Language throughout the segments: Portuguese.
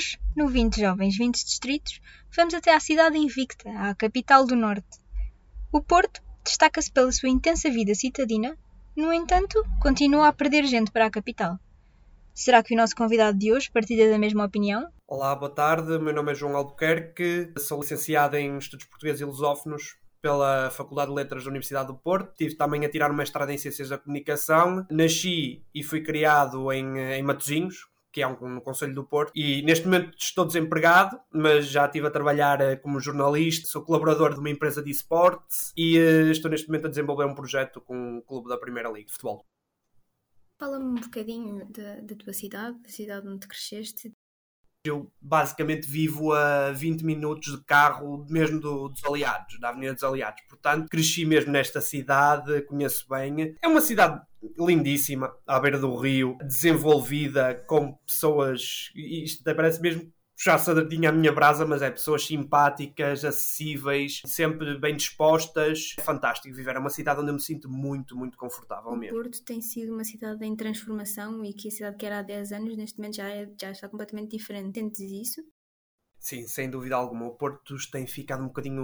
Hoje, no 20 Jovens 20 Distritos, vamos até à cidade invicta, à capital do Norte. O Porto destaca-se pela sua intensa vida citadina, no entanto, continua a perder gente para a capital. Será que o nosso convidado de hoje partilha da mesma opinião? Olá, boa tarde. Meu nome é João Albuquerque, sou licenciado em Estudos Portugueses e Lusófonos pela Faculdade de Letras da Universidade do Porto. Tive também a tirar uma mestrado em Ciências da Comunicação. Nasci e fui criado em, em Matosinhos, que é um, no Conselho do Porto, e neste momento estou desempregado, mas já estive a trabalhar eh, como jornalista, sou colaborador de uma empresa de esportes e uh, estou neste momento a desenvolver um projeto com o clube da Primeira Liga de Futebol. Fala-me um bocadinho da, da tua cidade, da cidade onde cresceste, eu basicamente vivo a 20 minutos de carro mesmo do, dos Aliados, da Avenida dos Aliados. Portanto, cresci mesmo nesta cidade, conheço bem. É uma cidade lindíssima, à beira do rio, desenvolvida, com pessoas. Isto até parece mesmo puxar sardinha a minha brasa, mas é pessoas simpáticas, acessíveis, sempre bem dispostas. É fantástico viver. É uma cidade onde eu me sinto muito, muito confortável o mesmo. Porto tem sido uma cidade em transformação e que a cidade que era há 10 anos, neste momento já, é, já está completamente diferente. Tentes isso? Sim, sem dúvida alguma. O Porto tem ficado um bocadinho,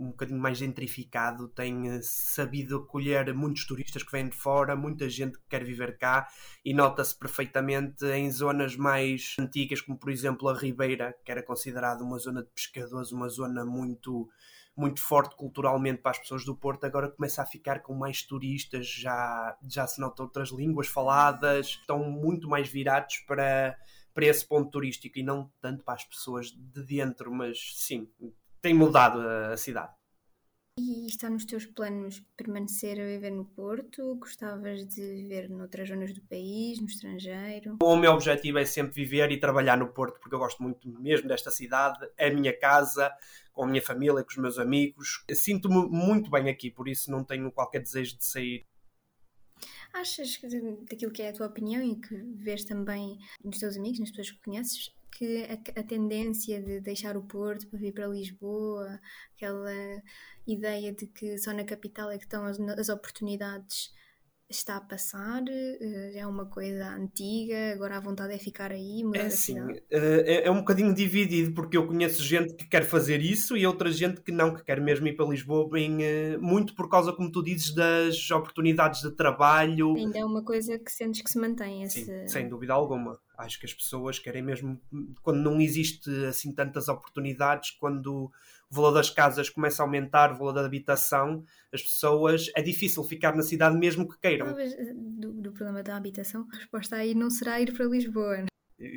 um bocadinho mais gentrificado, tem eh, sabido acolher muitos turistas que vêm de fora, muita gente que quer viver cá e nota-se perfeitamente em zonas mais antigas, como por exemplo a Ribeira, que era considerada uma zona de pescadores, uma zona muito muito forte culturalmente para as pessoas do Porto, agora começa a ficar com mais turistas, já, já se nota outras línguas faladas, estão muito mais virados para para esse ponto turístico e não tanto para as pessoas de dentro, mas sim, tem mudado a, cidade. E está nos teus planos permanecer a viver no Porto? Gostavas de viver noutras zonas do país, no estrangeiro? O meu objetivo é sempre viver e trabalhar no Porto, porque eu gosto muito mesmo desta cidade, é a minha casa, com a minha família, com os meus amigos. Sinto-me muito bem aqui, por isso não tenho qualquer desejo de sair Achas que daquilo que é a tua opinião e que vês também nos teus amigos, nas pessoas que conheces, que a, a, tendência de deixar o Porto para vir para Lisboa, aquela ideia de que só na capital é que estão as, as oportunidades está a passar? Eh, é uma coisa antiga? Agora a vontade é ficar aí? Mudar é assim, é, é um bocadinho dividido, porque eu conheço gente que quer fazer isso e outra gente que não, que quer mesmo ir para Lisboa, bem, eh, muito por causa, como tu dizes, das oportunidades de trabalho. Ainda é uma coisa que sentes que se mantém. Esse... Sim, sem dúvida alguma. Acho que as pessoas querem mesmo, quando não existe assim tantas oportunidades, quando o valor das casas começa a aumentar, o valor da habitação, as pessoas, é difícil ficar na cidade mesmo que queiram. Eh, do, do problema da habitação, a resposta aí não será ir para Lisboa.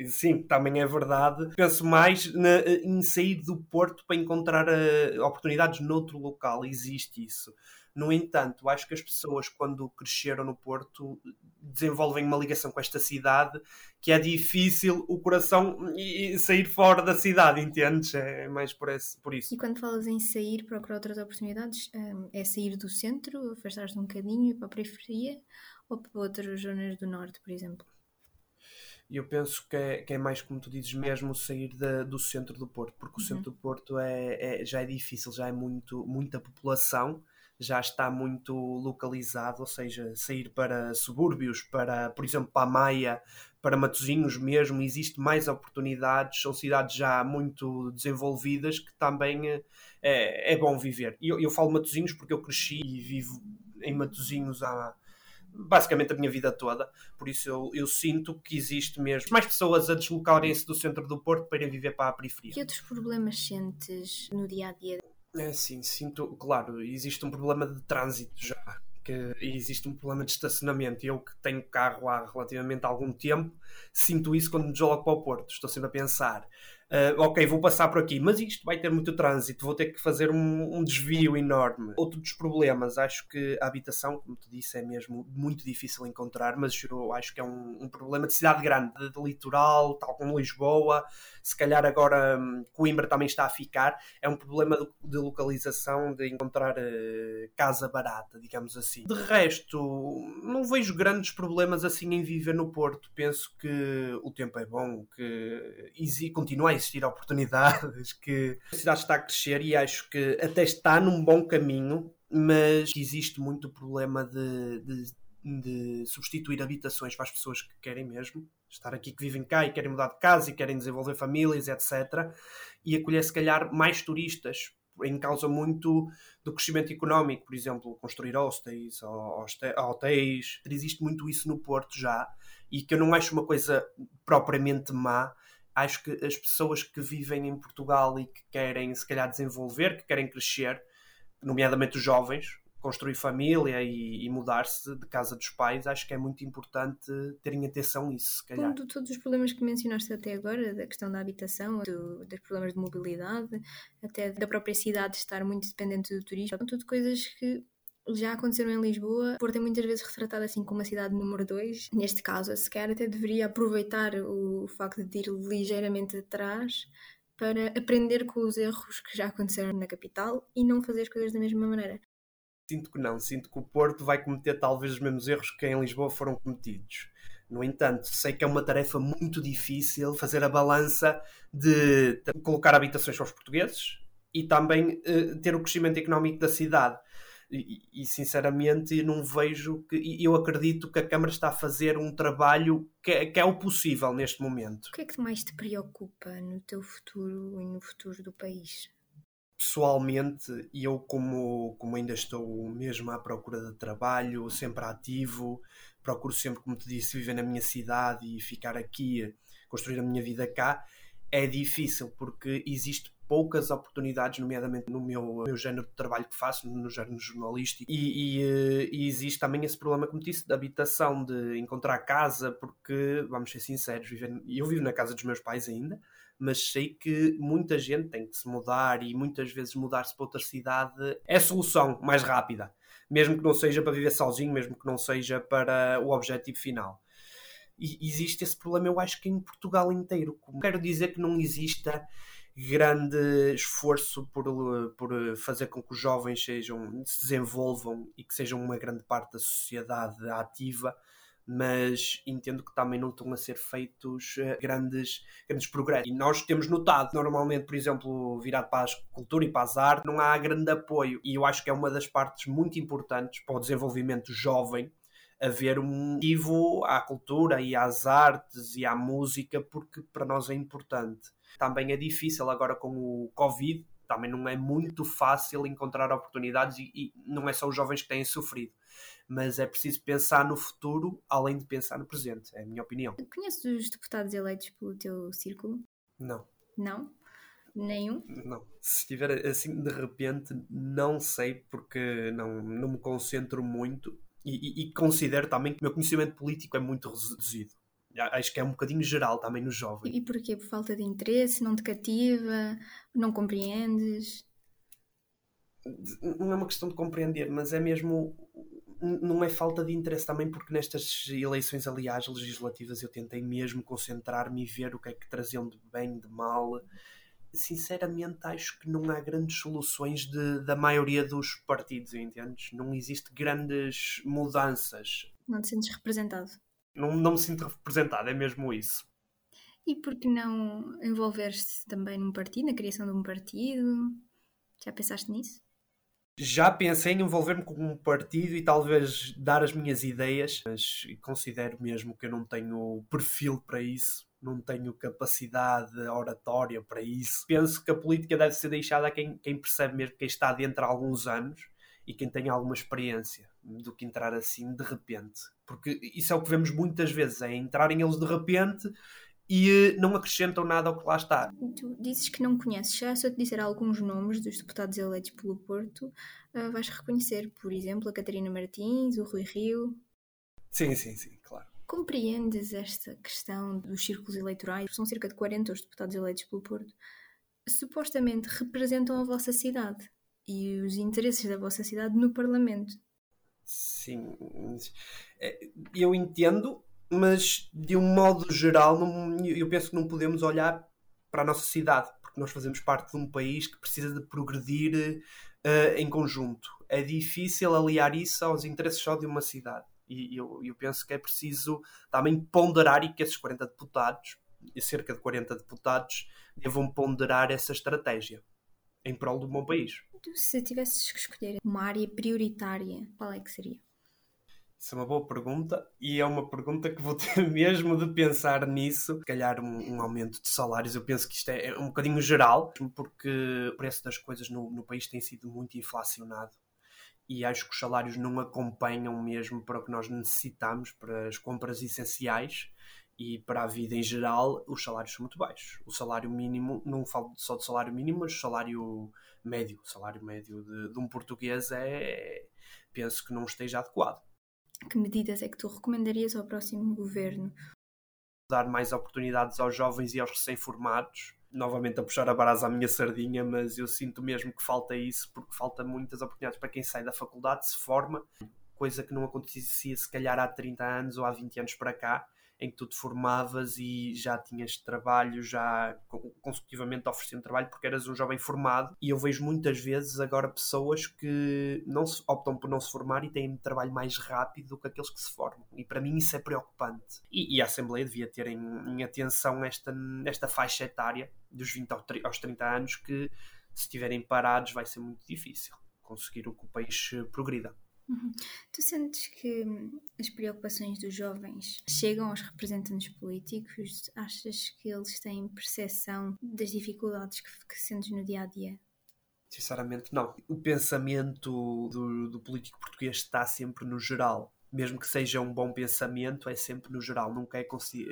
Sim, também é verdade. Penso mais na, em sair do Porto para encontrar uh, oportunidades noutro local. Existe isso. No entanto, acho que as pessoas, quando cresceram no Porto, desenvolvem uma ligação com esta cidade que é difícil o coração sair fora da cidade, entendes? É mais por, esse, por isso. E quando falas em sair, procurar outras oportunidades, é sair do centro, afastar-se um bocadinho para a periferia ou para outras zonas do norte, por exemplo? eu penso que é, que é, mais, como tu dizes mesmo, sair da, do centro do Porto, porque uhum. o centro do Porto é, é, já é difícil, já é muito, muita população já está muito localizado, ou seja, sair para subúrbios, para, por exemplo, para a Maia, para Matosinhos mesmo, existe mais oportunidades, são cidades já muito desenvolvidas que também é, é bom viver. Eu, eu falo Matosinhos porque eu cresci e vivo em Matosinhos há basicamente a minha vida toda, por isso eu, eu sinto que existe mesmo mais pessoas a deslocarem-se do centro do Porto para irem viver para a periferia. Que outros problemas sentes no dia a dia é sim, sinto, claro, existe um problema de trânsito já, que existe um problema de estacionamento. Eu que tenho carro há relativamente algum tempo, sinto isso quando me desloco para o Porto. Estou sempre a pensar, uh, ok, vou passar por aqui, mas isto vai ter muito trânsito, vou ter que fazer um, um, desvio enorme. Outro dos problemas, acho que a habitação, como te disse, é mesmo muito difícil encontrar, mas eu acho que é um, um problema de cidade grande, de, de, litoral, tal como Lisboa, se calhar agora um, Coimbra também está a ficar, é um problema de, de localização, de encontrar uh, casa barata, digamos assim. De resto, não vejo grandes problemas assim em viver no Porto. Penso que o tempo é bom, que continua a existir oportunidades, que a cidade está a crescer e acho que até está num bom caminho, mas existe muito problema de, de de substituir habitações para as pessoas que querem mesmo estar aqui, que vivem cá e querem mudar de casa e querem desenvolver famílias, etc. E acolher, se calhar, mais turistas em causa muito do crescimento económico, por exemplo, construir hostels, hotéis. Existe muito isso no Porto já, e que eu não acho uma coisa propriamente má. Acho que as pessoas que vivem em Portugal e que querem, se calhar, desenvolver, que querem crescer, nomeadamente os jovens, construir família e, e mudar-se de casa dos pais, acho que é muito importante terem atenção nisso, se calhar. De todos os problemas que mencionaste até agora, da questão da habitação, do, dos problemas de mobilidade, até da própria cidade estar muito dependente do turismo, são tudo coisas que já aconteceram em Lisboa. Porto é muitas vezes retratado assim como a cidade número 2. Neste caso, a sequer até deveria aproveitar o facto de ir ligeiramente atrás para aprender com os erros que já aconteceram na capital e não fazer as coisas da mesma maneira. Sinto que não, sinto que o Porto vai cometer talvez os mesmos erros que em Lisboa foram cometidos. No entanto, sei que é uma tarefa muito difícil fazer a balança de colocar habitações para os portugueses e também uh, ter o crescimento económico da cidade. E, e, sinceramente não vejo que. Eu acredito que a Câmara está a fazer um trabalho que é, que é o possível neste momento. O que é que mais te preocupa no teu futuro e no futuro do país? pessoalmente, eu como, como ainda estou mesmo à procura de trabalho, sempre ativo, procuro sempre, como te disse, viver na minha cidade e ficar aqui, construir a minha vida cá, é difícil porque existe poucas oportunidades, nomeadamente no meu, meu género de trabalho que faço, no género jornalístico, e, e, eh, e, existe também esse problema, como disse, de habitação, de encontrar casa, porque, vamos ser sinceros, viver, eu vivo na casa dos meus pais ainda, mas sei que muita gente tem que se mudar e muitas vezes mudar-se para outra cidade é a solução mais rápida, mesmo que não seja para viver sozinho, mesmo que não seja para o objetivo final. E existe esse problema, eu acho que em Portugal inteiro. Quero dizer que não exista grande esforço por, por fazer com que os jovens sejam, se desenvolvam e que sejam uma grande parte da sociedade ativa mas entendo que também não estão a ser feitos uh, grandes, grandes progressos. E nós temos notado, normalmente, por exemplo, virado para a cultura e para as artes, não há grande apoio. E eu acho que é uma das partes muito importantes para o desenvolvimento jovem haver um motivo à cultura e às artes e à música, porque para nós é importante. Também é difícil agora com o Covid, também não é muito fácil encontrar oportunidades e, e não é só os jovens que têm sofrido mas é preciso pensar no futuro além de pensar no presente, é a minha opinião. Conheces os deputados eleitos pelo teu círculo? Não. Não? Nenhum? Não. Se estiver assim de repente, não sei, porque não, não me concentro muito e, e, e considero também que o meu conhecimento político é muito reduzido. Acho que é um bocadinho geral também nos jovens. E porquê? Por falta de interesse? Não te cativa? Não compreendes? Não é uma questão de compreender, mas é mesmo não é falta de interesse também, porque nestas eleições, aliás, legislativas, eu tentei mesmo concentrar-me e ver o que é que traziam de bem, de mal. Sinceramente, acho que não há grandes soluções de, da maioria dos partidos, entendes? Não existe grandes mudanças. Não te sentes representado? Não, não me sinto representado, é mesmo isso. E por que não envolver-te também num partido, na criação de um partido? Já pensaste nisso? Já pensei em envolver-me com um partido e talvez dar as minhas ideias, mas considero mesmo que eu não tenho perfil para isso, não tenho capacidade oratória para isso. Penso que a política deve ser deixada a quem, quem percebe mesmo, quem está dentro há alguns anos e quem tem alguma experiência, do que entrar assim de repente. Porque isso é o que vemos muitas vezes, é entrarem eles de repente e não acrescentam nada ao que lá está. Tu dizes que não conheces, já se eu te disser alguns nomes dos deputados eleitos pelo Porto, uh, vais reconhecer, por exemplo, a Catarina Martins, o Rui Rio. Sim, sim, sim, claro. Compreendes esta questão dos círculos eleitorais? São cerca de 40 os deputados eleitos pelo Porto. Supostamente representam a vossa cidade e os interesses da vossa cidade no Parlamento. Sim, é, eu entendo mas de um modo geral, eu penso que não podemos olhar para a nossa cidade, porque nós fazemos parte de um país que precisa de progredir uh, em conjunto. É difícil aliar isso aos interesses só de uma cidade. E eu, eu penso que é preciso também ponderar e que esses 40 deputados, cerca de 40 deputados, devam ponderar essa estratégia em prol do bom país. Se tivesses que escolher uma área prioritária, qual é que seria? Isso é uma boa pergunta e é uma pergunta que vou ter mesmo de pensar nisso. Se calhar um, um aumento de salários, eu penso que isto é, é um bocadinho geral, porque o preço das coisas no, no país tem sido muito inflacionado e acho que os salários não acompanham mesmo para o que nós necessitamos, para as compras essenciais e para a vida em geral, os salários são muito baixos. O salário mínimo, não falo só de salário mínimo, mas o salário médio, o salário médio de, de um português é, penso que não esteja adequado. Que medidas é que tu recomendarias ao próximo governo? Dar mais oportunidades aos jovens e aos recém-formados. Novamente a puxar a brasa à minha sardinha, mas eu sinto mesmo que falta isso, porque falta muitas oportunidades para quem sai da faculdade, se forma, coisa que não acontecia se calhar há 30 anos ou há 20 anos para cá em que tu te formavas e já tinhas trabalho, já consecutivamente ofereciam trabalho porque eras um jovem formado. E eu vejo muitas vezes agora pessoas que não se, optam por não se formar e têm trabalho mais rápido do que aqueles que se formam. E para mim isso é preocupante. E, e a Assembleia devia ter em, em atenção esta, esta faixa etária dos 20 aos 30 anos que se estiverem parados vai ser muito difícil conseguir o que o país progrida. Uhum. Tu sentes que as preocupações dos jovens chegam aos representantes políticos? Achas que eles têm percepção das dificuldades que, que sentes no dia a dia? Sinceramente, não. O pensamento do, do político português está sempre no geral mesmo que seja um bom pensamento, é sempre no geral, nunca é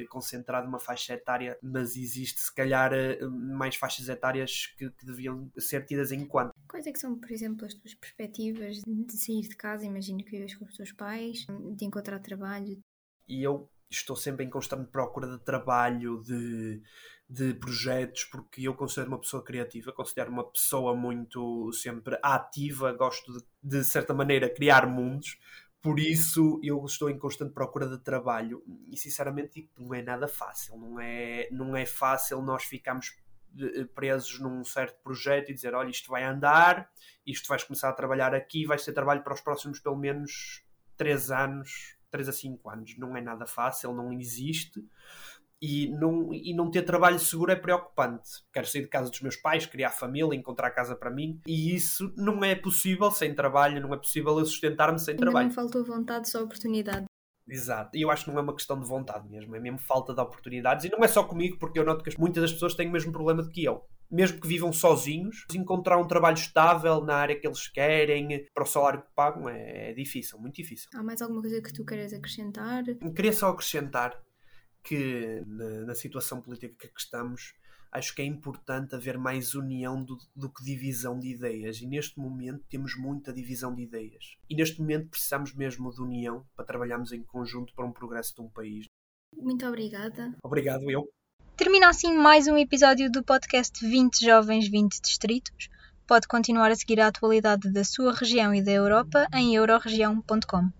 concentrado numa faixa etária, mas existe se calhar eh, mais faixas etárias que, que deviam ser tidas em conta. Quais é que são, por exemplo, as tuas perspectivas de sair de casa? Imagino que vives com os teus pais, de encontrar trabalho. E eu estou sempre em constante procura de trabalho, de, de projetos, porque eu considero uma pessoa criativa, considero uma pessoa muito sempre ativa, gosto de, de certa maneira, criar mundos por isso eu estou em constante procura de trabalho. E sinceramente não é nada fácil, não é, não é fácil nós ficarmos eh, presos num certo projeto e dizer, olha, isto vai andar, isto vais começar a trabalhar aqui, vai ser trabalho para os próximos pelo menos 3 anos, 3 a 5 anos. Não é nada fácil, não existe e não, e não ter trabalho seguro é preocupante. Quero sair de casa dos meus pais, criar família, encontrar casa para mim, e isso não é possível sem trabalho, não é possível eu sustentar-me sem Ainda trabalho. Não faltou vontade, só oportunidade. Exato, e eu acho que não é uma questão de vontade mesmo, é mesmo falta de oportunidades, e não é só comigo, porque eu noto que muitas das pessoas têm o mesmo problema do que eu. Mesmo que vivam sozinhos, encontrar um trabalho estável na área que eles querem, para o salário que pagam, é, é difícil, muito difícil. Há mais alguma coisa que tu queres acrescentar? Queria só acrescentar que na, na, situação política que estamos, acho que é importante haver mais união do, do, que divisão de ideias. E neste momento temos muita divisão de ideias. E neste momento precisamos mesmo de união para trabalharmos em conjunto para um progresso de um país. Muito obrigada. Obrigado, eu. Termina assim mais um episódio do podcast 20 Jovens, 20 Distritos. Pode continuar a seguir a atualidade da sua região e da Europa em euroregião.com.